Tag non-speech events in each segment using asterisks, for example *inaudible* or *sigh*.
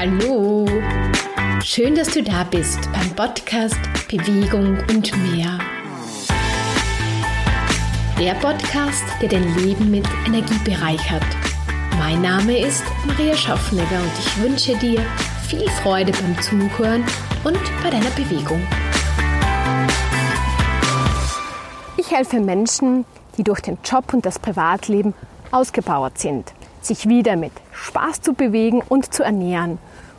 Hallo! Schön, dass du da bist beim Podcast Bewegung und mehr. Der Podcast, der dein Leben mit Energie bereichert. Mein Name ist Maria Schaffnegger und ich wünsche dir viel Freude beim Zuhören und bei deiner Bewegung. Ich helfe Menschen, die durch den Job und das Privatleben ausgebauert sind, sich wieder mit Spaß zu bewegen und zu ernähren,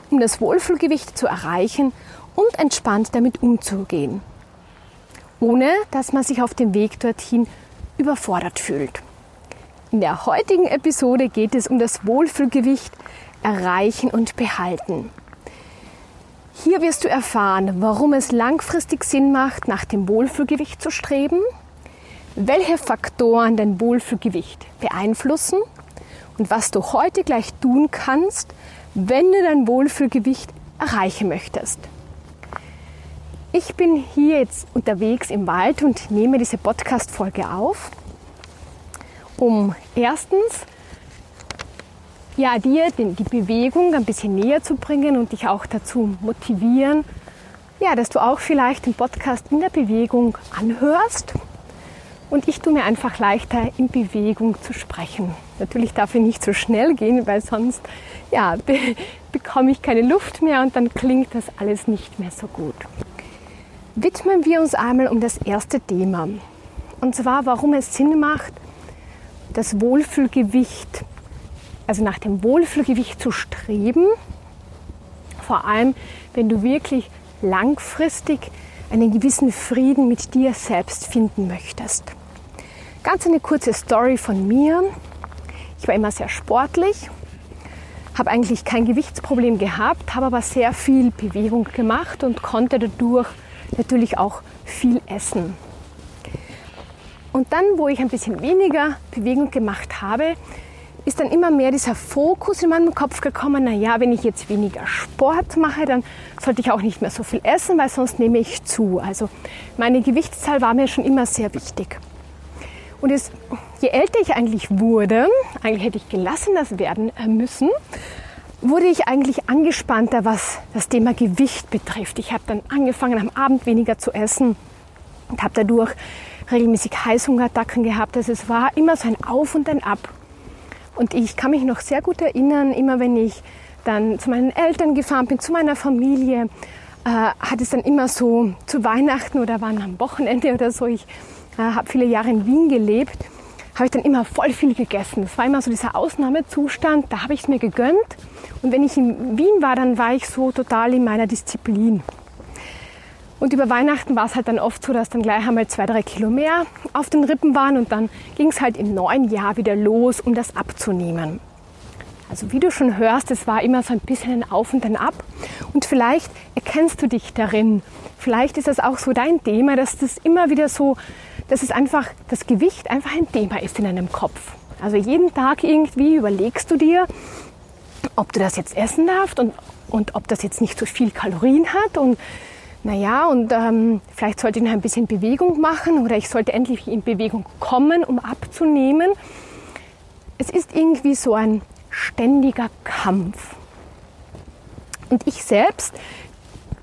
um das Wohlfühlgewicht zu erreichen und entspannt damit umzugehen, ohne dass man sich auf dem Weg dorthin überfordert fühlt. In der heutigen Episode geht es um das Wohlfühlgewicht erreichen und behalten. Hier wirst du erfahren, warum es langfristig Sinn macht, nach dem Wohlfühlgewicht zu streben, welche Faktoren dein Wohlfühlgewicht beeinflussen und was du heute gleich tun kannst, wenn du dein Wohlfühlgewicht erreichen möchtest. Ich bin hier jetzt unterwegs im Wald und nehme diese Podcast-Folge auf, um erstens ja, dir die Bewegung ein bisschen näher zu bringen und dich auch dazu motivieren, ja, dass du auch vielleicht den Podcast in der Bewegung anhörst und ich tue mir einfach leichter, in Bewegung zu sprechen. Natürlich darf ich nicht so schnell gehen, weil sonst ja, *laughs* be bekomme ich keine Luft mehr und dann klingt das alles nicht mehr so gut. Widmen wir uns einmal um das erste Thema. Und zwar, warum es Sinn macht, das Wohlfühlgewicht, also nach dem Wohlfühlgewicht zu streben. Vor allem, wenn du wirklich langfristig einen gewissen Frieden mit dir selbst finden möchtest. Ganz eine kurze Story von mir. Ich war immer sehr sportlich, habe eigentlich kein Gewichtsproblem gehabt, habe aber sehr viel Bewegung gemacht und konnte dadurch natürlich auch viel essen. Und dann, wo ich ein bisschen weniger Bewegung gemacht habe, ist dann immer mehr dieser Fokus in meinem Kopf gekommen, naja, wenn ich jetzt weniger Sport mache, dann sollte ich auch nicht mehr so viel essen, weil sonst nehme ich zu. Also meine Gewichtszahl war mir schon immer sehr wichtig. Und es, je älter ich eigentlich wurde, eigentlich hätte ich gelassen das werden müssen, wurde ich eigentlich angespannter, was das Thema Gewicht betrifft. Ich habe dann angefangen, am Abend weniger zu essen und habe dadurch regelmäßig Heißhungerattacken gehabt. Also es war immer so ein Auf und ein Ab. Und ich kann mich noch sehr gut erinnern, immer wenn ich dann zu meinen Eltern gefahren bin, zu meiner Familie, äh, hat es dann immer so zu Weihnachten oder waren am Wochenende oder so, ich äh, habe viele Jahre in Wien gelebt, habe ich dann immer voll viel gegessen. Das war immer so dieser Ausnahmezustand, da habe ich es mir gegönnt. Und wenn ich in Wien war, dann war ich so total in meiner Disziplin. Und über Weihnachten war es halt dann oft so, dass dann gleich einmal zwei, drei Kilo mehr auf den Rippen waren und dann ging es halt im neuen Jahr wieder los, um das abzunehmen. Also wie du schon hörst, es war immer so ein bisschen ein Auf und ein Ab. Und vielleicht erkennst du dich darin. Vielleicht ist das auch so dein Thema, dass das immer wieder so dass es einfach, das Gewicht einfach ein Thema ist in deinem Kopf. Also jeden Tag irgendwie überlegst du dir, ob du das jetzt essen darfst und, und ob das jetzt nicht so viel Kalorien hat und naja, und ähm, vielleicht sollte ich noch ein bisschen Bewegung machen oder ich sollte endlich in Bewegung kommen, um abzunehmen. Es ist irgendwie so ein ständiger Kampf. Und ich selbst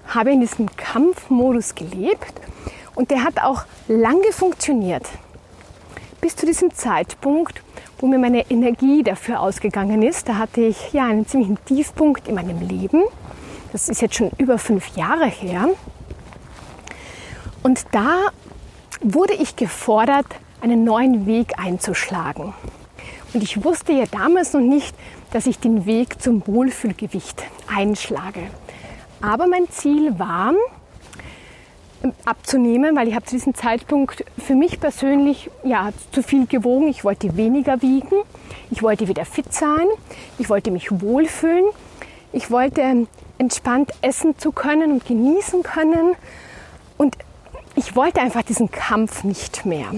habe in diesem Kampfmodus gelebt und der hat auch lange funktioniert. Bis zu diesem Zeitpunkt, wo mir meine Energie dafür ausgegangen ist. Da hatte ich ja einen ziemlichen Tiefpunkt in meinem Leben. Das ist jetzt schon über fünf Jahre her. Und da wurde ich gefordert, einen neuen Weg einzuschlagen. Und ich wusste ja damals noch nicht, dass ich den Weg zum Wohlfühlgewicht einschlage. Aber mein Ziel war, abzunehmen, weil ich habe zu diesem Zeitpunkt für mich persönlich ja, zu viel gewogen. Ich wollte weniger wiegen, ich wollte wieder fit sein, ich wollte mich wohlfühlen, ich wollte entspannt essen zu können und genießen können und ich wollte einfach diesen Kampf nicht mehr.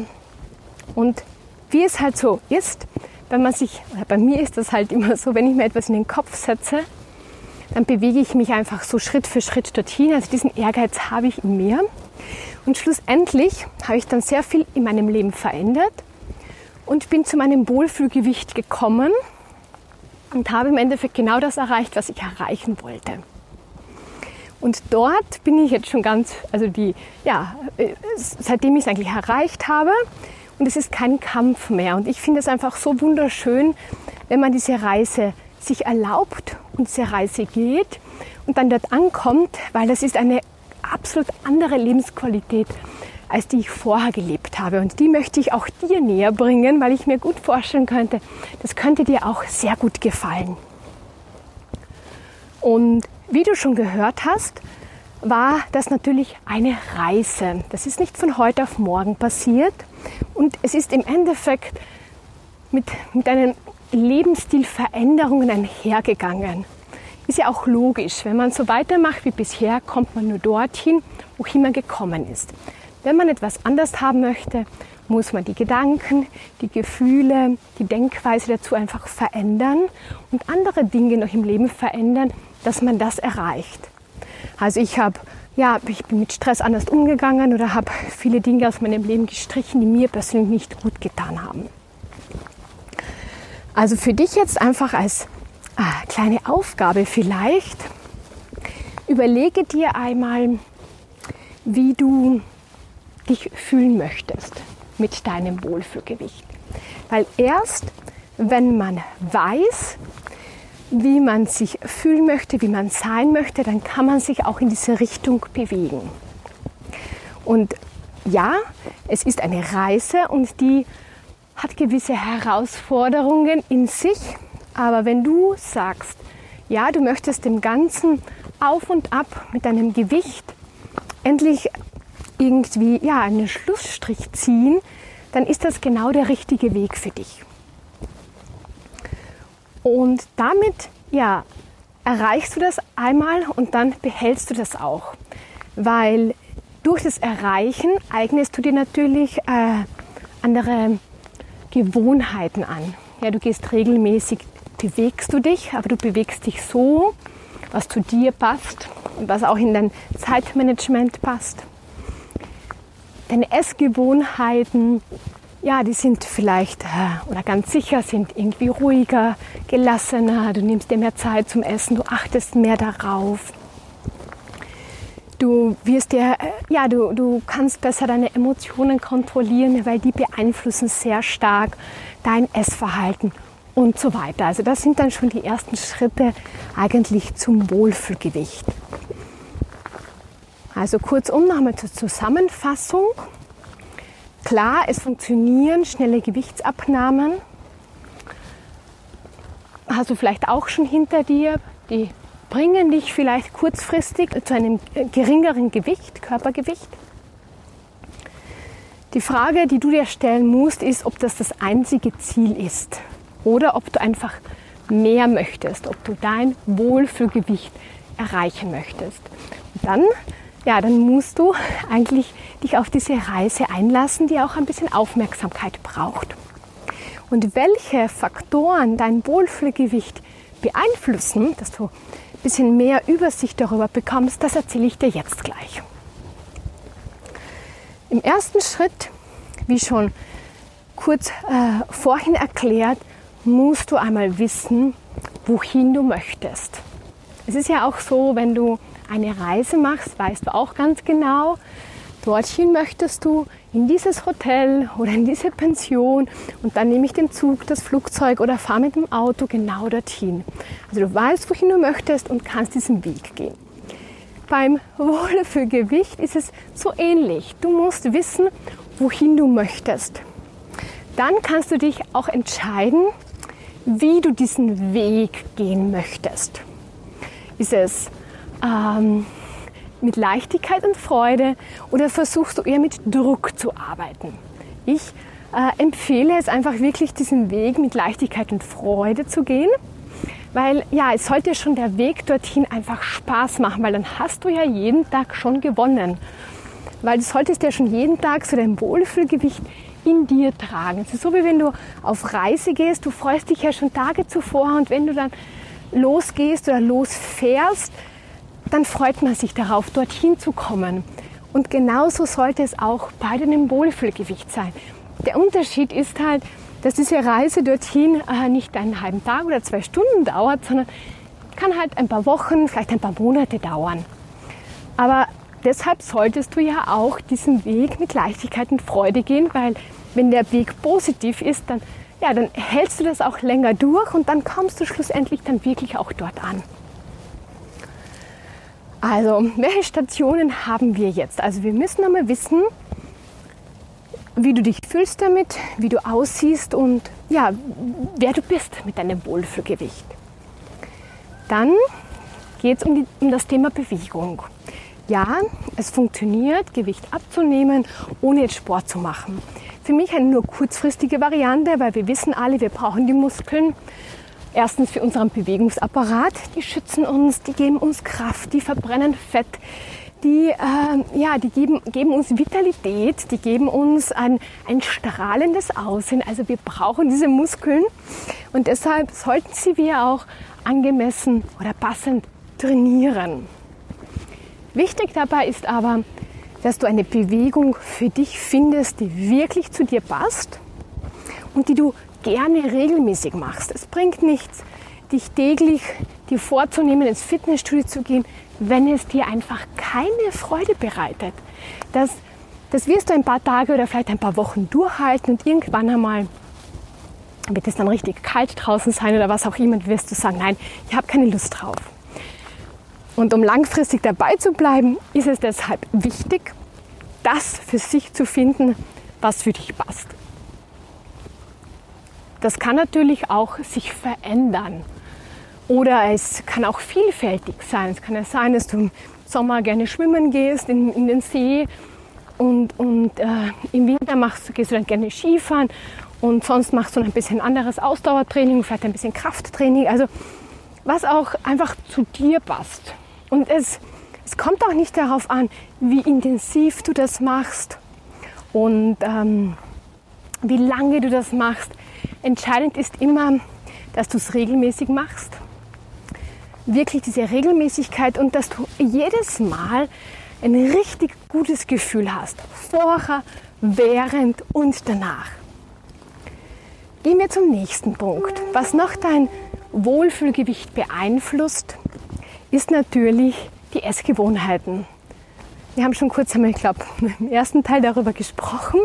Und wie es halt so ist, wenn man sich, bei mir ist das halt immer so, wenn ich mir etwas in den Kopf setze, dann bewege ich mich einfach so Schritt für Schritt dorthin. Also diesen Ehrgeiz habe ich in mir. Und schlussendlich habe ich dann sehr viel in meinem Leben verändert und bin zu meinem Wohlfühlgewicht gekommen. und habe im Endeffekt genau das erreicht, was ich erreichen wollte. Und dort bin ich jetzt schon ganz, also die, ja, äh, seitdem ich es eigentlich erreicht habe. Und es ist kein Kampf mehr. Und ich finde es einfach so wunderschön, wenn man diese Reise sich erlaubt und diese Reise geht und dann dort ankommt, weil das ist eine absolut andere Lebensqualität, als die ich vorher gelebt habe. Und die möchte ich auch dir näher bringen, weil ich mir gut vorstellen könnte, das könnte dir auch sehr gut gefallen. Und wie du schon gehört hast, war das natürlich eine Reise. Das ist nicht von heute auf morgen passiert und es ist im Endeffekt mit, mit einem Lebensstilveränderungen einhergegangen. Ist ja auch logisch. Wenn man so weitermacht wie bisher, kommt man nur dorthin, wohin man gekommen ist. Wenn man etwas anders haben möchte, muss man die Gedanken, die Gefühle, die Denkweise dazu einfach verändern und andere Dinge noch im Leben verändern, dass man das erreicht. Also ich habe ja, ich bin mit Stress anders umgegangen oder habe viele Dinge aus meinem Leben gestrichen, die mir persönlich nicht gut getan haben. Also für dich jetzt einfach als ah, kleine Aufgabe vielleicht, überlege dir einmal, wie du dich fühlen möchtest mit deinem Wohlfühlgewicht. Weil erst wenn man weiß, wie man sich fühlen möchte, wie man sein möchte, dann kann man sich auch in diese Richtung bewegen. Und ja, es ist eine Reise und die hat gewisse Herausforderungen in sich. Aber wenn du sagst, ja, du möchtest dem Ganzen auf und ab mit deinem Gewicht endlich irgendwie ja, einen Schlussstrich ziehen, dann ist das genau der richtige Weg für dich. Und damit ja, erreichst du das einmal und dann behältst du das auch. Weil durch das Erreichen eignest du dir natürlich äh, andere Gewohnheiten an. Ja, du gehst regelmäßig, bewegst du dich, aber du bewegst dich so, was zu dir passt und was auch in dein Zeitmanagement passt deine Essgewohnheiten, ja, die sind vielleicht äh, oder ganz sicher sind irgendwie ruhiger, gelassener, du nimmst dir mehr Zeit zum Essen, du achtest mehr darauf. Du wirst dir, ja, du, du kannst besser deine Emotionen kontrollieren, weil die beeinflussen sehr stark dein Essverhalten und so weiter. Also das sind dann schon die ersten Schritte eigentlich zum Wohlfühlgewicht. Also kurzum nochmal zur Zusammenfassung. Klar, es funktionieren schnelle Gewichtsabnahmen. Hast du vielleicht auch schon hinter dir. Die bringen dich vielleicht kurzfristig zu einem geringeren Gewicht, Körpergewicht. Die Frage, die du dir stellen musst, ist, ob das das einzige Ziel ist oder ob du einfach mehr möchtest, ob du dein Wohlfühlgewicht erreichen möchtest. Und dann ja, dann musst du eigentlich dich auf diese Reise einlassen, die auch ein bisschen Aufmerksamkeit braucht. Und welche Faktoren dein Wohlfühlgewicht beeinflussen, dass du bisschen mehr Übersicht darüber bekommst, das erzähle ich dir jetzt gleich. Im ersten Schritt, wie schon kurz äh, vorhin erklärt, musst du einmal wissen, wohin du möchtest. Es ist ja auch so, wenn du eine Reise machst, weißt du auch ganz genau, dorthin möchtest du in dieses Hotel oder in diese Pension und dann nehme ich den Zug, das Flugzeug oder fahre mit dem Auto genau dorthin. Also du weißt, wohin du möchtest und kannst diesen Weg gehen. Beim Wohlfühlgewicht ist es so ähnlich. Du musst wissen, wohin du möchtest. Dann kannst du dich auch entscheiden, wie du diesen Weg gehen möchtest. Ist es ähm, mit Leichtigkeit und Freude oder versuchst du eher mit Druck zu arbeiten? Ich äh, empfehle es einfach wirklich, diesen Weg mit Leichtigkeit und Freude zu gehen. Weil ja, es sollte schon der Weg dorthin einfach Spaß machen, weil dann hast du ja jeden Tag schon gewonnen. Weil du solltest ja schon jeden Tag so dein Wohlfühlgewicht in dir tragen. Es ist so wie wenn du auf Reise gehst, du freust dich ja schon Tage zuvor und wenn du dann losgehst oder losfährst, dann freut man sich darauf, dorthin zu kommen. Und genauso sollte es auch bei deinem Wohlfühlgewicht sein. Der Unterschied ist halt, dass diese Reise dorthin äh, nicht einen halben Tag oder zwei Stunden dauert, sondern kann halt ein paar Wochen, vielleicht ein paar Monate dauern. Aber deshalb solltest du ja auch diesen Weg mit Leichtigkeit und Freude gehen, weil wenn der Weg positiv ist, dann, ja, dann hältst du das auch länger durch und dann kommst du schlussendlich dann wirklich auch dort an. Also, welche Stationen haben wir jetzt? Also, wir müssen einmal wissen, wie du dich fühlst damit, wie du aussiehst und ja, wer du bist mit deinem Wohlfühlgewicht. Dann geht es um, um das Thema Bewegung. Ja, es funktioniert, Gewicht abzunehmen, ohne jetzt Sport zu machen. Für mich eine nur kurzfristige Variante, weil wir wissen alle, wir brauchen die Muskeln. Erstens für unseren Bewegungsapparat, die schützen uns, die geben uns Kraft, die verbrennen Fett, die, äh, ja, die geben, geben uns Vitalität, die geben uns ein, ein strahlendes Aussehen. Also wir brauchen diese Muskeln und deshalb sollten sie wir auch angemessen oder passend trainieren. Wichtig dabei ist aber, dass du eine Bewegung für dich findest, die wirklich zu dir passt und die du gerne regelmäßig machst. Es bringt nichts, dich täglich dir vorzunehmen, ins Fitnessstudio zu gehen, wenn es dir einfach keine Freude bereitet. Das, das wirst du ein paar Tage oder vielleicht ein paar Wochen durchhalten und irgendwann einmal wird es dann richtig kalt draußen sein oder was auch immer, wirst du sagen, nein, ich habe keine Lust drauf. Und um langfristig dabei zu bleiben, ist es deshalb wichtig, das für sich zu finden, was für dich passt. Das kann natürlich auch sich verändern. Oder es kann auch vielfältig sein. Es kann ja sein, dass du im Sommer gerne schwimmen gehst in, in den See und, und äh, im Winter machst, gehst du dann gerne Skifahren und sonst machst du ein bisschen anderes Ausdauertraining, vielleicht ein bisschen Krafttraining. Also was auch einfach zu dir passt. Und es, es kommt auch nicht darauf an, wie intensiv du das machst und ähm, wie lange du das machst. Entscheidend ist immer, dass du es regelmäßig machst wirklich diese Regelmäßigkeit und dass du jedes Mal ein richtig gutes Gefühl hast. Vorher, während und danach. Gehen wir zum nächsten Punkt. Was noch dein Wohlfühlgewicht beeinflusst, ist natürlich die Essgewohnheiten. Wir haben schon kurz einmal, ich glaube, *laughs* im ersten Teil darüber gesprochen.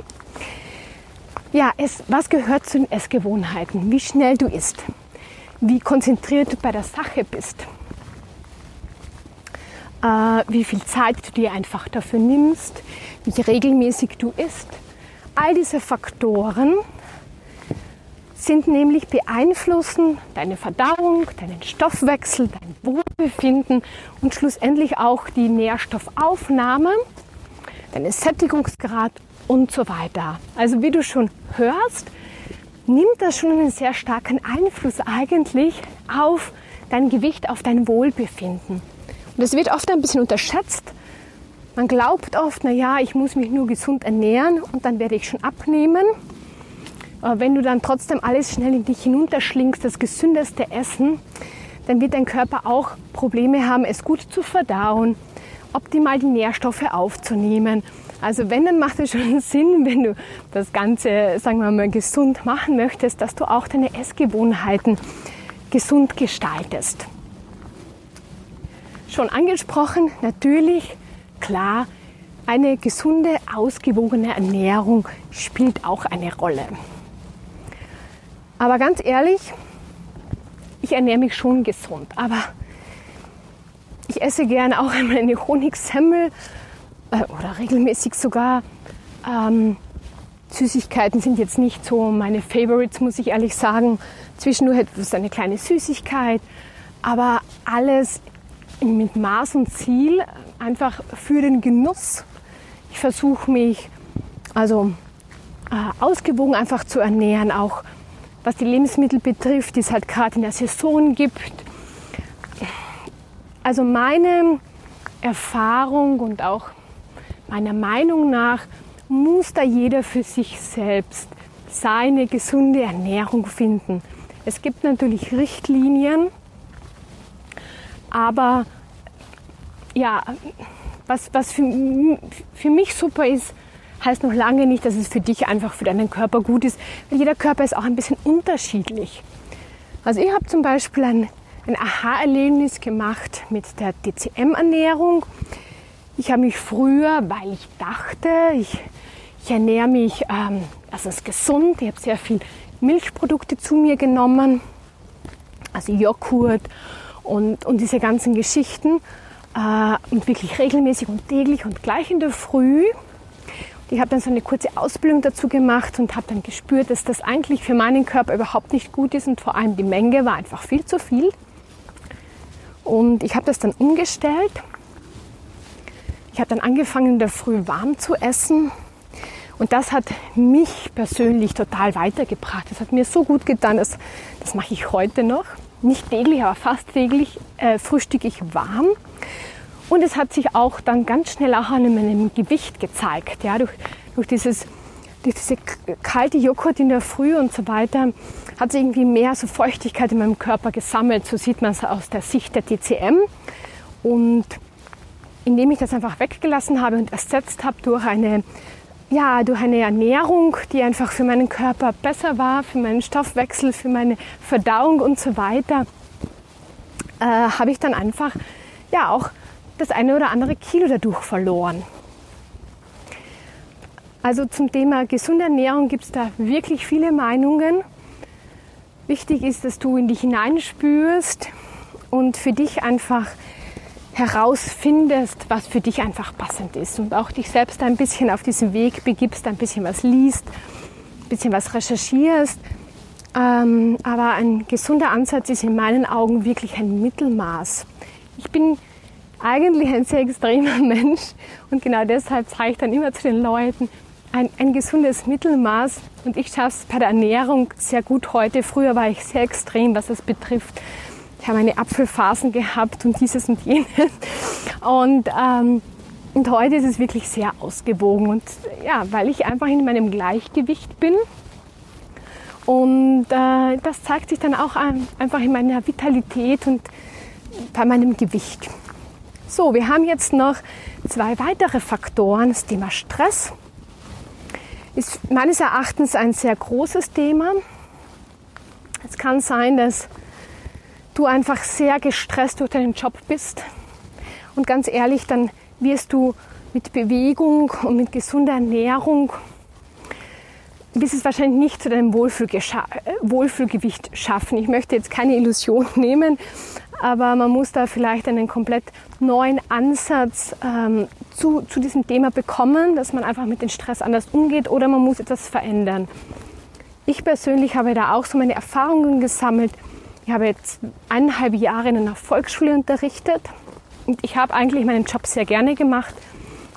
Ja, es, was gehört zu den Essgewohnheiten? Wie schnell du isst, wie konzentriert du bei der Sache bist, äh, wie viel Zeit du dir einfach dafür nimmst, wie regelmäßig du isst. All diese Faktoren sind nämlich beeinflussen deine Verdauung, deinen Stoffwechsel, dein Wohlbefinden und schlussendlich auch die Nährstoffaufnahme, deinen Sättigungsgrad und so weiter. Also wie du schon hörst, nimmt das schon einen sehr starken Einfluss eigentlich auf dein Gewicht, auf dein Wohlbefinden. Und das wird oft ein bisschen unterschätzt. Man glaubt oft, na ja, ich muss mich nur gesund ernähren und dann werde ich schon abnehmen. Aber wenn du dann trotzdem alles schnell in dich hinunterschlingst, das gesündeste Essen, dann wird dein Körper auch Probleme haben, es gut zu verdauen, optimal die Nährstoffe aufzunehmen. Also wenn, dann macht es schon *laughs* Sinn, wenn du das Ganze, sagen wir mal, gesund machen möchtest, dass du auch deine Essgewohnheiten gesund gestaltest. Schon angesprochen, natürlich, klar, eine gesunde, ausgewogene Ernährung spielt auch eine Rolle. Aber ganz ehrlich, ich ernähre mich schon gesund, aber ich esse gerne auch *laughs* einmal eine Honigsemmel äh, oder regelmäßig sogar. Ähm, Süßigkeiten sind jetzt nicht so meine Favorites, muss ich ehrlich sagen. Zwischendurch etwas eine kleine Süßigkeit, aber alles mit Maß und Ziel, einfach für den Genuss. Ich versuche mich also äh, ausgewogen einfach zu ernähren, auch was die Lebensmittel betrifft, die es halt gerade in der Saison gibt. Also meine Erfahrung und auch meiner Meinung nach muss da jeder für sich selbst seine gesunde Ernährung finden. Es gibt natürlich Richtlinien, aber ja, was, was für, für mich super ist, heißt noch lange nicht, dass es für dich einfach für deinen Körper gut ist, weil jeder Körper ist auch ein bisschen unterschiedlich. Also ich habe zum Beispiel ein, ein Aha-Erlebnis gemacht mit der DCM-Ernährung. Ich habe mich früher, weil ich dachte, ich, ich ernähre mich ähm, erstens gesund, ich habe sehr viel Milchprodukte zu mir genommen, also Joghurt und, und diese ganzen Geschichten äh, und wirklich regelmäßig und täglich und gleich in der Früh. Ich habe dann so eine kurze Ausbildung dazu gemacht und habe dann gespürt, dass das eigentlich für meinen Körper überhaupt nicht gut ist und vor allem die Menge war einfach viel zu viel. Und ich habe das dann umgestellt. Ich habe dann angefangen, in der Früh warm zu essen. Und das hat mich persönlich total weitergebracht. Das hat mir so gut getan, dass, das mache ich heute noch. Nicht täglich, aber fast täglich äh, frühstücke ich warm. Und es hat sich auch dann ganz schnell auch an meinem Gewicht gezeigt. Ja, durch, durch, dieses, durch diese kalte Joghurt in der Früh und so weiter hat sich irgendwie mehr so Feuchtigkeit in meinem Körper gesammelt. So sieht man es aus der Sicht der TCM. Und indem ich das einfach weggelassen habe und ersetzt habe durch eine, ja, durch eine Ernährung, die einfach für meinen Körper besser war, für meinen Stoffwechsel, für meine Verdauung und so weiter, äh, habe ich dann einfach ja auch das eine oder andere Kilo dadurch verloren. Also zum Thema gesunde Ernährung gibt es da wirklich viele Meinungen. Wichtig ist, dass du in dich hineinspürst und für dich einfach herausfindest, was für dich einfach passend ist und auch dich selbst ein bisschen auf diesen Weg begibst, ein bisschen was liest, ein bisschen was recherchierst. Ähm, aber ein gesunder Ansatz ist in meinen Augen wirklich ein Mittelmaß. Ich bin eigentlich ein sehr extremer *laughs* Mensch und genau deshalb sage ich dann immer zu den Leuten, ein, ein gesundes Mittelmaß und ich schaffe es bei der Ernährung sehr gut heute. Früher war ich sehr extrem, was das betrifft. Ich habe meine Apfelphasen gehabt und dieses und jenes. Und, ähm, und heute ist es wirklich sehr ausgewogen. Und ja, weil ich einfach in meinem Gleichgewicht bin. Und äh, das zeigt sich dann auch einfach in meiner Vitalität und bei meinem Gewicht. So, wir haben jetzt noch zwei weitere Faktoren. Das Thema Stress ist meines Erachtens ein sehr großes Thema. Es kann sein, dass du einfach sehr gestresst durch deinen Job bist. Und ganz ehrlich, dann wirst du mit Bewegung und mit gesunder Ernährung bis es wahrscheinlich nicht zu deinem Wohlfühlgewicht schaffen. Ich möchte jetzt keine Illusion *laughs* nehmen, aber man muss da vielleicht einen komplett neuen Ansatz ähm, zu, zu diesem Thema bekommen, dass man einfach mit dem Stress anders umgeht oder man muss etwas verändern. Ich persönlich habe da auch so meine Erfahrungen gesammelt. Ich habe jetzt eineinhalb Jahre in einer Volksschule unterrichtet und ich habe eigentlich meinen Job sehr gerne gemacht.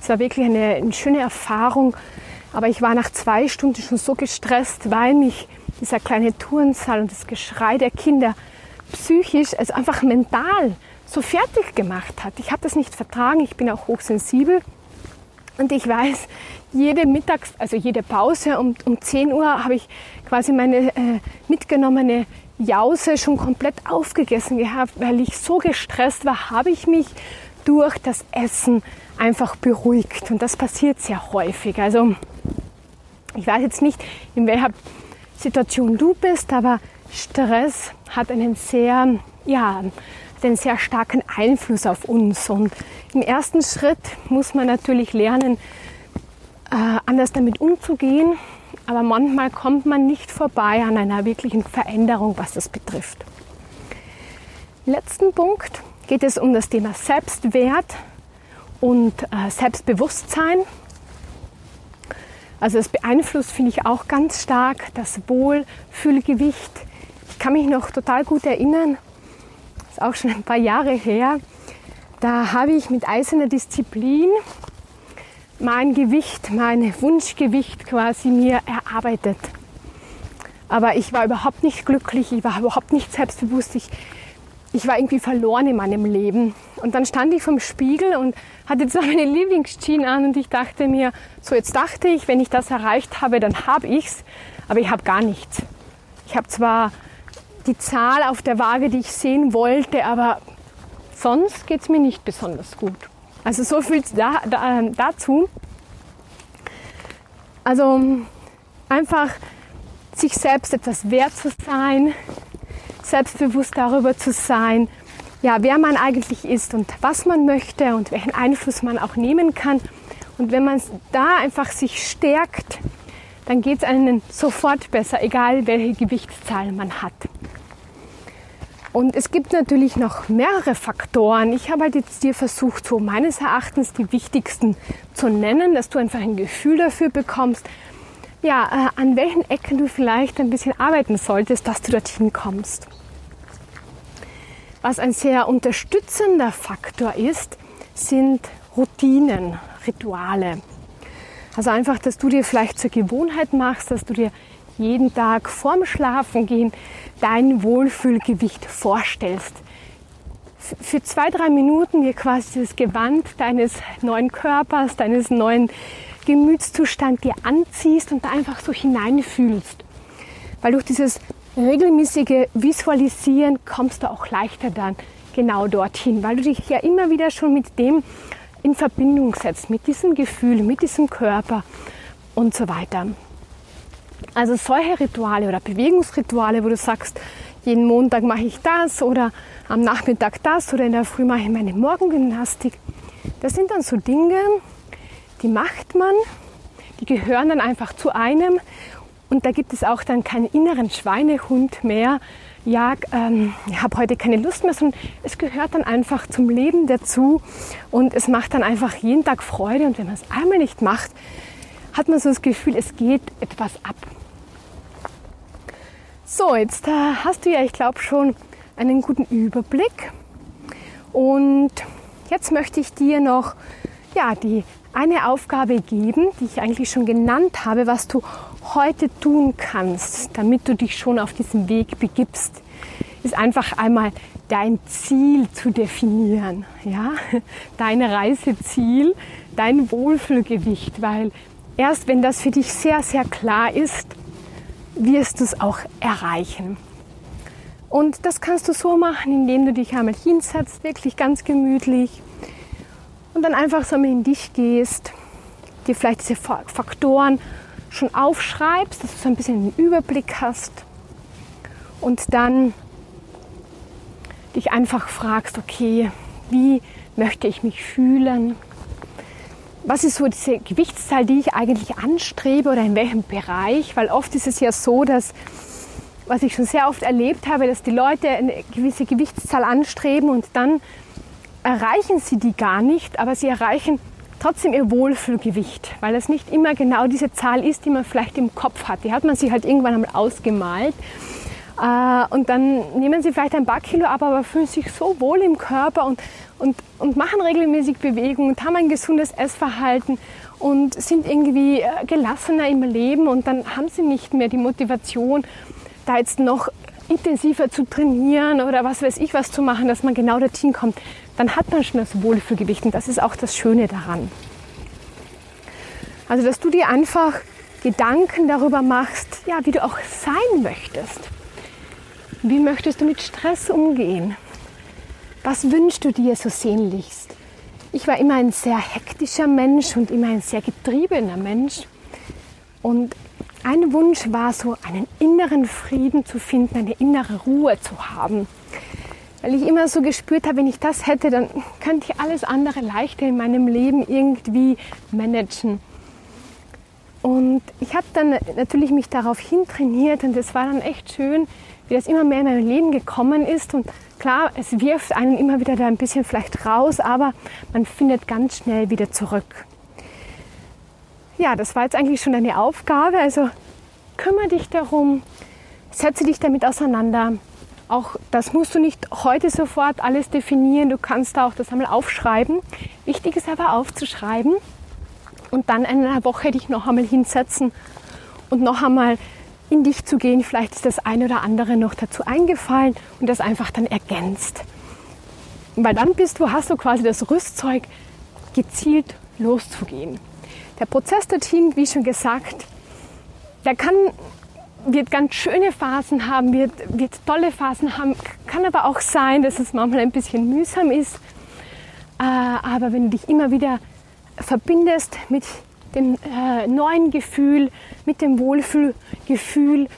Es war wirklich eine, eine schöne Erfahrung, aber ich war nach zwei Stunden schon so gestresst, weil mich dieser kleine Turnsaal und das Geschrei der Kinder psychisch, also einfach mental so fertig gemacht hat. Ich habe das nicht vertragen, ich bin auch hochsensibel und ich weiß, jede Mittags-, also jede Pause um, um 10 Uhr habe ich quasi meine äh, mitgenommene Jause schon komplett aufgegessen gehabt, weil ich so gestresst war, habe ich mich durch das Essen einfach beruhigt. Und das passiert sehr häufig. Also ich weiß jetzt nicht, in welcher Situation du bist, aber Stress hat einen sehr, ja, einen sehr starken Einfluss auf uns. Und im ersten Schritt muss man natürlich lernen, äh, anders damit umzugehen. Aber manchmal kommt man nicht vorbei an einer wirklichen Veränderung, was das betrifft. Letzten Punkt geht es um das Thema Selbstwert und äh, Selbstbewusstsein. Also es beeinflusst, finde ich, auch ganz stark das Wohlfühlgewicht, ich kann mich noch total gut erinnern, das ist auch schon ein paar Jahre her, da habe ich mit eiserner Disziplin mein Gewicht, mein Wunschgewicht quasi mir erarbeitet. Aber ich war überhaupt nicht glücklich, ich war überhaupt nicht selbstbewusst, ich, ich war irgendwie verloren in meinem Leben. Und dann stand ich vom Spiegel und hatte zwar meine Lieblingsjeans an und ich dachte mir, so jetzt dachte ich, wenn ich das erreicht habe, dann habe ich's, aber ich habe gar nichts. Ich habe zwar die Zahl auf der Waage, die ich sehen wollte, aber sonst geht es mir nicht besonders gut. Also so viel da, da, dazu. Also einfach sich selbst etwas wert zu sein, selbstbewusst darüber zu sein, ja, wer man eigentlich ist und was man möchte und welchen Einfluss man auch nehmen kann. Und wenn man da einfach sich stärkt, dann geht es einem sofort besser, egal welche Gewichtszahl man hat. Und es gibt natürlich noch mehrere Faktoren. Ich habe halt jetzt dir versucht, so meines Erachtens die wichtigsten zu nennen, dass du einfach ein Gefühl dafür bekommst, ja, äh, an welchen Ecken du vielleicht ein bisschen arbeiten solltest, dass du dorthin kommst. Was ein sehr unterstützender Faktor ist, sind Routinen, Rituale. Also einfach, dass du dir vielleicht zur Gewohnheit machst, dass du dir jeden Tag vorm Schlafengehen dein Wohlfühlgewicht vorstellst. Für zwei, drei Minuten dir quasi das Gewand deines neuen Körpers, deines neuen Gemütszustand dir anziehst und da einfach so hineinfühlst. Weil durch dieses regelmäßige Visualisieren kommst du auch leichter dann genau dorthin, weil du dich ja immer wieder schon mit dem in Verbindung setzt, mit diesem Gefühl, mit diesem Körper und so weiter. Also solche Rituale oder Bewegungsrituale, wo du sagst, jeden Montag mache ich das oder am Nachmittag das oder in der Früh mache ich meine Morgengymnastik. Das sind dann so Dinge, die macht man, die gehören dann einfach zu einem und da gibt es auch dann keinen inneren Schweinehund mehr. Ja, ähm, ich habe heute keine Lust mehr, sondern es gehört dann einfach zum Leben dazu und es macht dann einfach jeden Tag Freude. Und wenn man es einmal nicht macht, hat man so das Gefühl, es geht etwas ab. So, jetzt äh, hast du ja, ich glaube, schon einen guten Überblick. Und jetzt möchte ich dir noch ja, die eine Aufgabe geben, die ich eigentlich schon genannt habe, was du heute tun kannst, damit du dich schon auf diesem Weg begibst, ist einfach einmal dein Ziel zu definieren, ja, dein Reiseziel, dein Wohlfühlgewicht, weil erst wenn das für dich sehr, sehr klar ist, wirst du es auch erreichen. Und das kannst du so machen, indem du dich einmal hinsetzt, wirklich ganz gemütlich und dann einfach so mal in dich gehst, dir vielleicht diese Faktoren schon aufschreibst, dass du so ein bisschen einen Überblick hast und dann dich einfach fragst, okay, wie möchte ich mich fühlen? Was ist so diese Gewichtszahl, die ich eigentlich anstrebe oder in welchem Bereich? Weil oft ist es ja so, dass, was ich schon sehr oft erlebt habe, dass die Leute eine gewisse Gewichtszahl anstreben und dann erreichen sie die gar nicht, aber sie erreichen trotzdem ihr Wohlfühlgewicht, weil es nicht immer genau diese Zahl ist, die man vielleicht im Kopf hat. Die hat man sich halt irgendwann einmal ausgemalt. Äh, und dann nehmen sie vielleicht ein paar Kilo ab, aber fühlen sich so wohl im Körper und, und, und machen regelmäßig Bewegung und haben ein gesundes Essverhalten und sind irgendwie äh, gelassener im Leben und dann haben sie nicht mehr die Motivation, da jetzt noch intensiver zu trainieren oder was weiß ich was zu machen, dass man genau dorthin kommt dann hat man schon das Wohlfühlgewicht und das ist auch das Schöne daran. Also, dass du dir einfach Gedanken darüber machst, ja, wie du auch sein möchtest. Wie möchtest du mit Stress umgehen? Was wünschst du dir so sehnlichst? Ich war immer ein sehr hektischer Mensch und immer ein sehr getriebener Mensch. Und ein Wunsch war so, einen inneren Frieden zu finden, eine innere Ruhe zu haben weil ich immer so gespürt habe, wenn ich das hätte, dann könnte ich alles andere leichter in meinem Leben irgendwie managen. Und ich habe dann natürlich mich darauf hintrainiert und es war dann echt schön, wie das immer mehr in mein Leben gekommen ist. Und klar, es wirft einen immer wieder da ein bisschen vielleicht raus, aber man findet ganz schnell wieder zurück. Ja, das war jetzt eigentlich schon eine Aufgabe. Also kümmere dich darum, setze dich damit auseinander, auch das musst du nicht heute sofort alles definieren. Du kannst auch das einmal aufschreiben. Wichtig ist aber aufzuschreiben und dann in einer Woche dich noch einmal hinsetzen und noch einmal in dich zu gehen. Vielleicht ist das eine oder andere noch dazu eingefallen und das einfach dann ergänzt. Weil dann bist du, hast du quasi das Rüstzeug, gezielt loszugehen. Der Prozess dorthin, wie schon gesagt, der kann wird ganz schöne Phasen haben, wird, wird tolle Phasen haben. Kann aber auch sein, dass es manchmal ein bisschen mühsam ist. Äh, aber wenn du dich immer wieder verbindest mit dem äh, neuen Gefühl, mit dem Wohlfühlgefühl,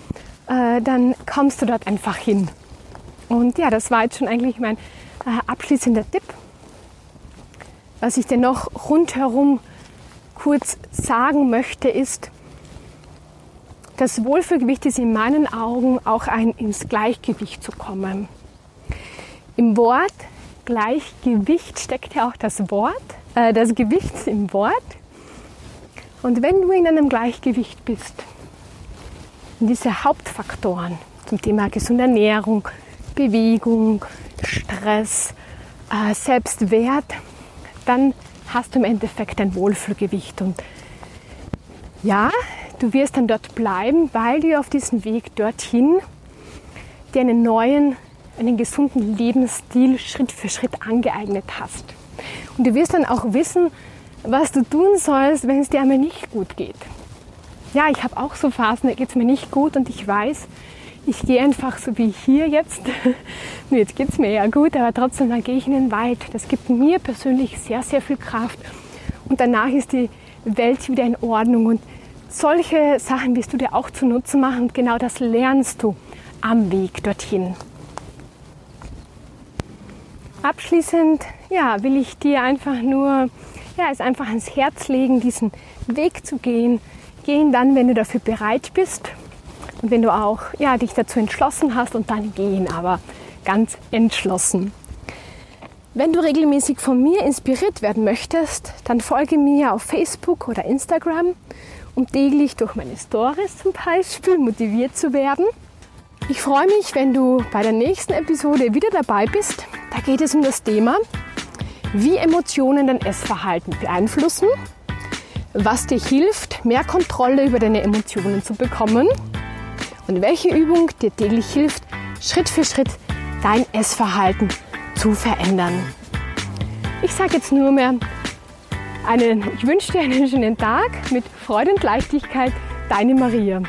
äh, dann kommst du dort einfach hin. Und ja, das war jetzt schon eigentlich mein äh, abschließender Tipp. Was ich dir noch rundherum kurz sagen möchte, ist, das Wohlfühlgewicht ist in meinen Augen auch ein ins Gleichgewicht zu kommen. Im Wort Gleichgewicht steckt ja auch das Wort, äh, das Gewicht im Wort. Und wenn du in einem Gleichgewicht bist, diese Hauptfaktoren zum Thema gesunde Ernährung, Bewegung, Stress, äh, Selbstwert, dann hast du im Endeffekt ein Wohlfühlgewicht. Und ja, du wirst dann dort bleiben, weil du auf diesem Weg dorthin dir einen neuen, einen gesunden Lebensstil Schritt für Schritt angeeignet hast. Und du wirst dann auch wissen, was du tun sollst, wenn es dir einmal nicht gut geht. Ja, ich habe auch so Phasen, da geht es mir nicht gut und ich weiß, ich gehe einfach so wie hier jetzt. *laughs* jetzt geht es mir ja gut, aber trotzdem, dann gehe ich in den Wald. Das gibt mir persönlich sehr, sehr viel Kraft. Und danach ist die Welt wieder in Ordnung. Und solche Sachen wirst du dir auch zu Nutzen machen. Und genau das lernst du am Weg dorthin. Abschließend, ja, will ich dir einfach nur, ja, es einfach ans Herz legen, diesen Weg zu gehen. Gehen dann, wenn du dafür bereit bist und wenn du auch ja, dich dazu entschlossen hast und dann gehen, aber ganz entschlossen. Wenn du regelmäßig von mir inspiriert werden möchtest, dann folge mir auf Facebook oder Instagram, um täglich durch meine Stories zum Beispiel motiviert zu werden. Ich freue mich, wenn du bei der nächsten Episode wieder dabei bist. Da geht es um das Thema, wie Emotionen dein Essverhalten beeinflussen, was dir hilft, mehr Kontrolle über deine Emotionen zu bekommen und welche Übung dir täglich hilft, Schritt für Schritt dein Essverhalten zu verändern. Ich sage jetzt nur mehr, einen, ich wünsche dir einen schönen Tag mit Freude und Leichtigkeit, deine Maria.